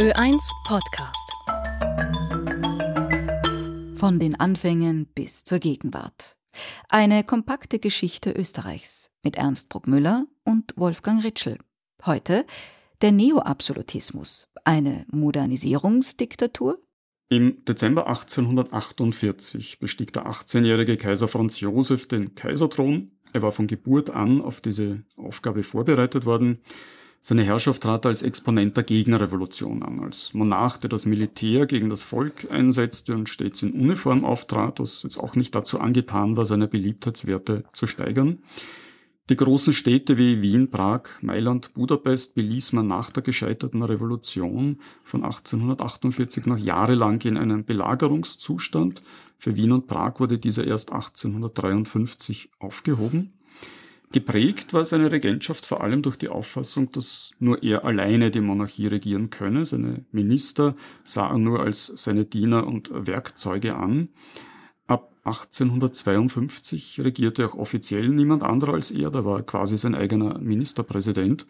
Ö1 Podcast. Von den Anfängen bis zur Gegenwart. Eine kompakte Geschichte Österreichs mit Ernst Bruckmüller und Wolfgang Ritschl. Heute der Neoabsolutismus, eine Modernisierungsdiktatur? Im Dezember 1848 bestieg der 18-jährige Kaiser Franz Josef den Kaiserthron. Er war von Geburt an auf diese Aufgabe vorbereitet worden. Seine Herrschaft trat als Exponent der Gegenrevolution an, als Monarch, der das Militär gegen das Volk einsetzte und stets in Uniform auftrat, was jetzt auch nicht dazu angetan war, seine Beliebtheitswerte zu steigern. Die großen Städte wie Wien, Prag, Mailand, Budapest beließ man nach der gescheiterten Revolution von 1848 noch jahrelang in einem Belagerungszustand. Für Wien und Prag wurde dieser erst 1853 aufgehoben. Geprägt war seine Regentschaft vor allem durch die Auffassung, dass nur er alleine die Monarchie regieren könne. Seine Minister sah er nur als seine Diener und Werkzeuge an. 1852 regierte auch offiziell niemand anderer als er, da war quasi sein eigener Ministerpräsident.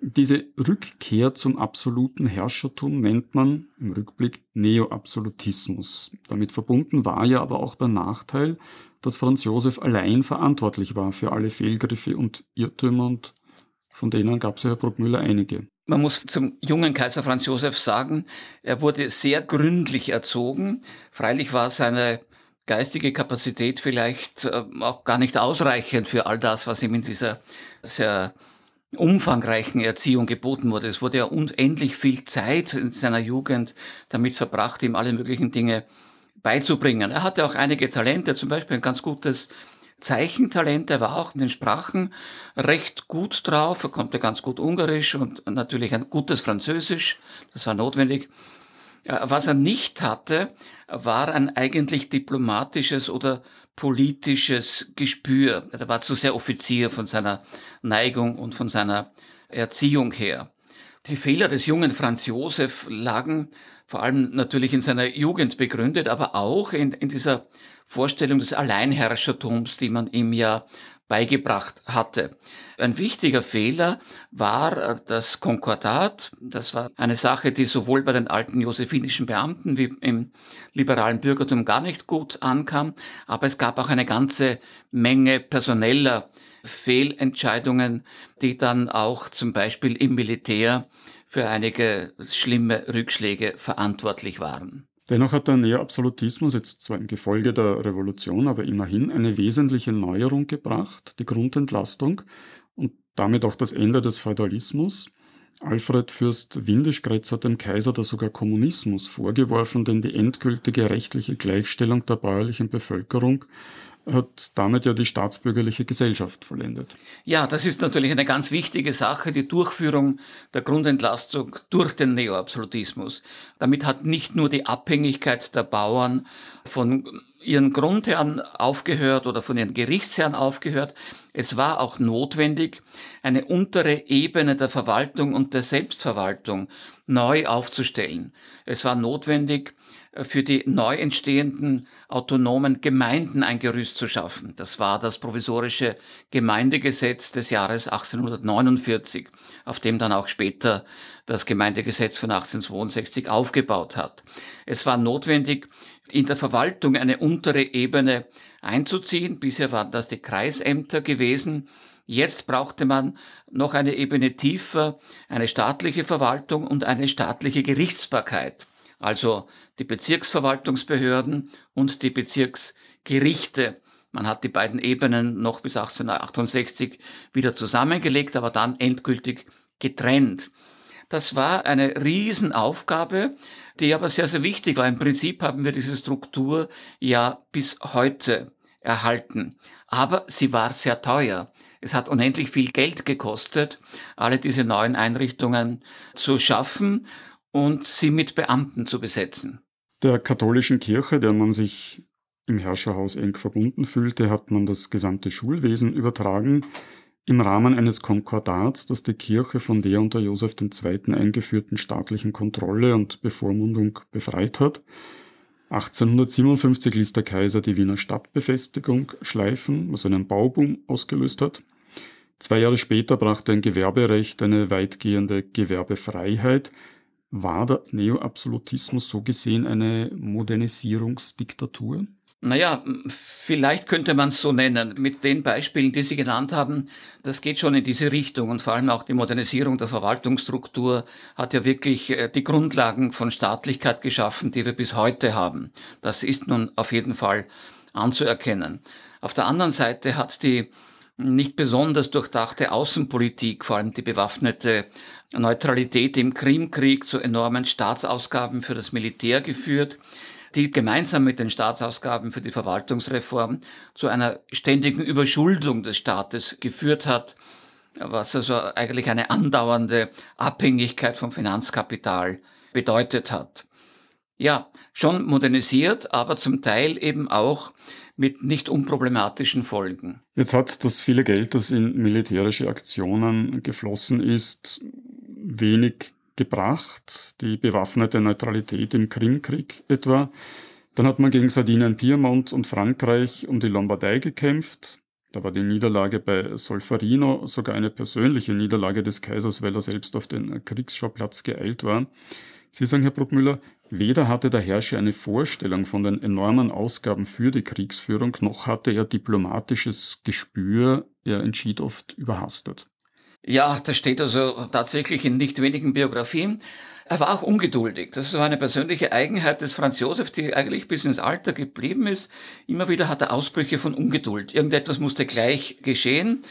Diese Rückkehr zum absoluten Herrschertum nennt man im Rückblick Neoabsolutismus. Damit verbunden war ja aber auch der Nachteil, dass Franz Josef allein verantwortlich war für alle Fehlgriffe und Irrtümer und von denen gab es ja Herr Bruckmüller einige. Man muss zum jungen Kaiser Franz Josef sagen, er wurde sehr gründlich erzogen. Freilich war seine geistige Kapazität vielleicht äh, auch gar nicht ausreichend für all das, was ihm in dieser sehr umfangreichen Erziehung geboten wurde. Es wurde ja unendlich viel Zeit in seiner Jugend damit verbracht, ihm alle möglichen Dinge beizubringen. Er hatte auch einige Talente, zum Beispiel ein ganz gutes Zeichentalent. Er war auch in den Sprachen recht gut drauf. Er konnte ganz gut Ungarisch und natürlich ein gutes Französisch. Das war notwendig. Äh, was er nicht hatte, war ein eigentlich diplomatisches oder politisches Gespür. Er war zu sehr Offizier von seiner Neigung und von seiner Erziehung her. Die Fehler des jungen Franz Josef lagen vor allem natürlich in seiner Jugend begründet, aber auch in, in dieser Vorstellung des Alleinherrschertums, die man ihm ja beigebracht hatte. Ein wichtiger Fehler war äh, das Konkordat. Das war eine Sache, die sowohl bei den alten josephinischen Beamten wie im liberalen Bürgertum gar nicht gut ankam. Aber es gab auch eine ganze Menge personeller Fehlentscheidungen, die dann auch zum Beispiel im Militär für einige schlimme Rückschläge verantwortlich waren. Dennoch hat der Neoabsolutismus jetzt zwar im Gefolge der Revolution, aber immerhin eine wesentliche Neuerung gebracht, die Grundentlastung und damit auch das Ende des Feudalismus. Alfred Fürst Windischgrätz hat dem Kaiser da sogar Kommunismus vorgeworfen, denn die endgültige rechtliche Gleichstellung der bäuerlichen Bevölkerung hat damit ja die staatsbürgerliche Gesellschaft vollendet. Ja, das ist natürlich eine ganz wichtige Sache, die Durchführung der Grundentlastung durch den Neoabsolutismus. Damit hat nicht nur die Abhängigkeit der Bauern von ihren Grundherren aufgehört oder von ihren Gerichtsherren aufgehört. Es war auch notwendig, eine untere Ebene der Verwaltung und der Selbstverwaltung neu aufzustellen. Es war notwendig, für die neu entstehenden autonomen Gemeinden ein Gerüst zu schaffen. Das war das provisorische Gemeindegesetz des Jahres 1849, auf dem dann auch später das Gemeindegesetz von 1862 aufgebaut hat. Es war notwendig, in der Verwaltung eine untere Ebene einzuziehen. Bisher waren das die Kreisämter gewesen. Jetzt brauchte man noch eine Ebene tiefer, eine staatliche Verwaltung und eine staatliche Gerichtsbarkeit. Also die Bezirksverwaltungsbehörden und die Bezirksgerichte. Man hat die beiden Ebenen noch bis 1868 wieder zusammengelegt, aber dann endgültig getrennt. Das war eine Riesenaufgabe, die aber sehr, sehr wichtig war. Im Prinzip haben wir diese Struktur ja bis heute erhalten. Aber sie war sehr teuer. Es hat unendlich viel Geld gekostet, alle diese neuen Einrichtungen zu schaffen und sie mit Beamten zu besetzen. Der katholischen Kirche, der man sich im Herrscherhaus eng verbunden fühlte, hat man das gesamte Schulwesen übertragen im Rahmen eines Konkordats, das die Kirche von der unter Joseph II. eingeführten staatlichen Kontrolle und Bevormundung befreit hat. 1857 ließ der Kaiser die Wiener Stadtbefestigung schleifen, was einen Bauboom ausgelöst hat. Zwei Jahre später brachte ein Gewerberecht eine weitgehende Gewerbefreiheit War der Neoabsolutismus so gesehen eine Modernisierungsdiktatur? Naja, vielleicht könnte man es so nennen. Mit den Beispielen, die Sie genannt haben, das geht schon in diese Richtung. Und vor allem auch die Modernisierung der Verwaltungsstruktur hat ja wirklich äh, die Grundlagen von Staatlichkeit geschaffen, die wir bis heute haben. Das ist nun auf jeden Fall anzuerkennen. Auf der anderen Seite hat die nicht besonders durchdachte Außenpolitik, vor allem die bewaffnete Neutralität im Krimkrieg zu enormen Staatsausgaben für das Militär geführt die gemeinsam mit den Staatsausgaben für die Verwaltungsreform zu einer ständigen Überschuldung des Staates geführt hat, was also eigentlich eine andauernde Abhängigkeit vom Finanzkapital bedeutet hat. Ja, schon modernisiert, aber zum Teil eben auch mit nicht unproblematischen Folgen. Jetzt hat das viele Geld, das in militärische Aktionen geflossen ist, wenig gebracht, die bewaffnete Neutralität im Krimkrieg etwa. Dann hat man gegen Sardinien, Piemont und Frankreich um die Lombardei gekämpft. Da war die Niederlage bei Solferino sogar eine persönliche Niederlage des Kaisers, weil er selbst auf den Kriegsschauplatz geeilt war. Sie sagen, Herr Bruckmüller, weder hatte der Herrscher eine Vorstellung von den enormen Ausgaben für die Kriegsführung, noch hatte er diplomatisches Gespür, er entschied oft überhastet. Ja, das steht also tatsächlich in nicht wenigen Biografien. Er war auch ungeduldig. Das war eine persönliche Eigenheit des Franz Josef, die eigentlich bis ins Alter geblieben ist. Immer wieder hat er Ausbrüche von Ungeduld. Irgendetwas musste gleich geschehen.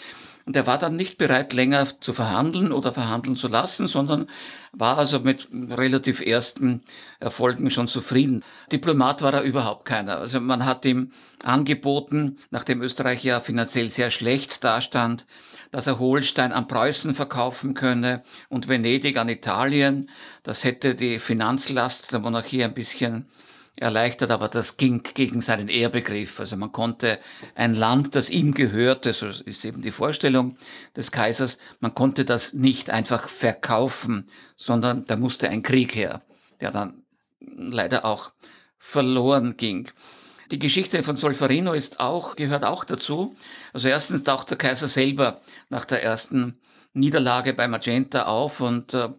Und er war dann nicht bereit, länger zu verhandeln oder verhandeln zu lassen, sondern war also mit relativ ersten Erfolgen schon zufrieden. Diplomat war er überhaupt keiner. Also man hat ihm angeboten, nachdem Österreich ja finanziell sehr schlecht dastand, dass er Holstein an Preußen verkaufen könne und Venedig an Italien. Das hätte die Finanzlast der Monarchie ein bisschen erleichtert, aber das ging gegen seinen Ehrbegriff. Also man konnte ein Land, das ihm gehörte, so ist eben die Vorstellung des Kaisers, man konnte das nicht einfach verkaufen, sondern da musste ein Krieg her, der dann leider auch verloren ging. Die Geschichte von Solferino ist auch, gehört auch dazu. Also erstens taucht der Kaiser selber nach der ersten Niederlage bei Magenta auf und äh,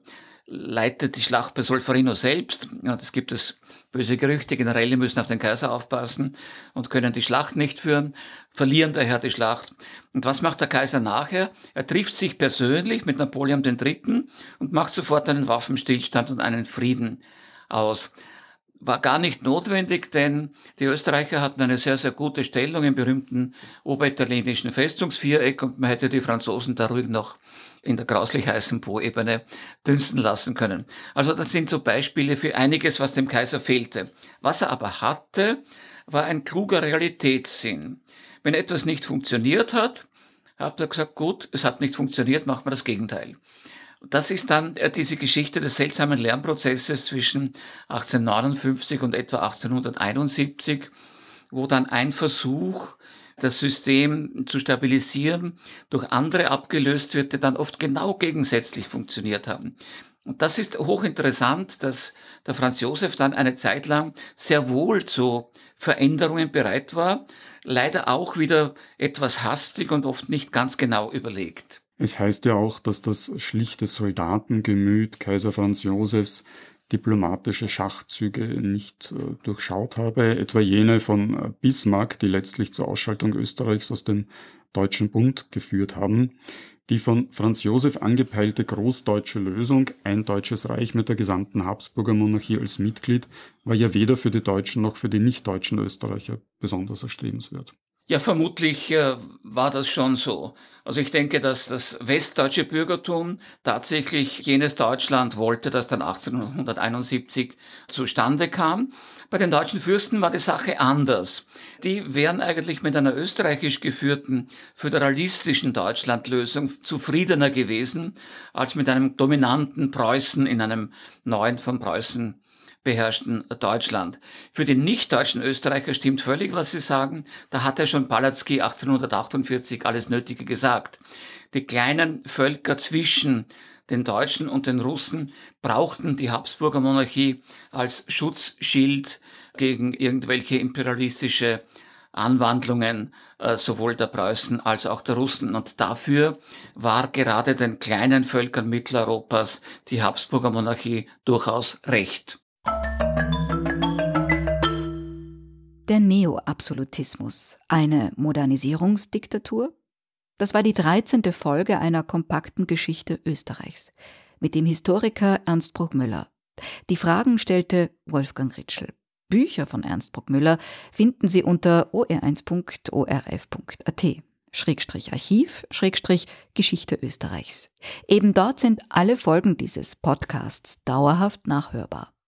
leitet die Schlacht bei Solferino selbst. Ja, es gibt es böse Gerüchte, Generäle müssen auf den Kaiser aufpassen und können die Schlacht nicht führen, verlieren daher die Schlacht. Und was macht der Kaiser nachher? Er trifft sich persönlich mit Napoleon III. und macht sofort einen Waffenstillstand und einen Frieden aus war gar nicht notwendig, denn die Österreicher hatten eine sehr, sehr gute Stellung im berühmten oberitalienischen Festungsviereck und man hätte die Franzosen da ruhig noch in der grauslich heißen Po-Ebene dünsten lassen können. Also das sind so Beispiele für einiges, was dem Kaiser fehlte. Was er aber hatte, war ein kluger Realitätssinn. Wenn etwas nicht funktioniert hat, hat er gesagt, gut, es hat nicht funktioniert, machen wir das Gegenteil. Das ist dann äh, diese Geschichte des seltsamen Lernprozesses zwischen 1859 und etwa 1871, wo dann ein Versuch, das System zu stabilisieren, durch andere abgelöst wird, die dann oft genau gegensätzlich funktioniert haben. Und das ist hochinteressant, dass der Franz Josef dann eine Zeit lang sehr wohl zu Veränderungen bereit war, leider auch wieder etwas hastig und oft nicht ganz genau überlegt. Es heißt ja auch, dass das schlichte Soldatengemüt Kaiser Franz Josefs diplomatische Schachzüge nicht äh, durchschaut habe, etwa jene von äh, Bismarck, die letztlich zur Ausschaltung Österreichs aus dem Deutschen Bund geführt haben. Die von Franz Josef angepeilte großdeutsche Lösung, ein deutsches Reich mit der gesamten Habsburger Monarchie als Mitglied, war ja weder für die Deutschen noch für die nicht-deutschen Österreicher besonders erstrebenswert. Ja, vermutlich äh, war das schon so. Also ich denke, dass das westdeutsche Bürgertum tatsächlich jenes Deutschland wollte, das dann 1871 zustande kam. Bei den deutschen Fürsten war die Sache anders. Die wären eigentlich mit einer österreichisch geführten föderalistischen Deutschlandlösung zufriedener gewesen als mit einem dominanten Preußen in einem neuen von Preußen beherrschten Deutschland. Für den nicht-deutschen Österreicher stimmt völlig, was Sie sagen. Da hat er schon Palatzky 1848 alles Nötige gesagt. Die kleinen Völker zwischen den Deutschen und den Russen brauchten die Habsburger Monarchie als Schutzschild gegen irgendwelche imperialistische Anwandlungen äh, sowohl der Preußen als auch der Russen. Und dafür war gerade den kleinen Völkern Mitteleuropas die Habsburger Monarchie durchaus recht. Der Neoabsolutismus, eine Modernisierungsdiktatur? Das war die 13. Folge einer kompakten Geschichte Österreichs mit dem Historiker Ernst Bruckmüller. Die Fragen stellte Wolfgang Ritschl. Bücher von Ernst Bruckmüller finden Sie unter or1.orf.at. Schrägstrich Archiv, Schrägstrich Geschichte Österreichs. Eben dort sind alle Folgen dieses Podcasts dauerhaft nachhörbar.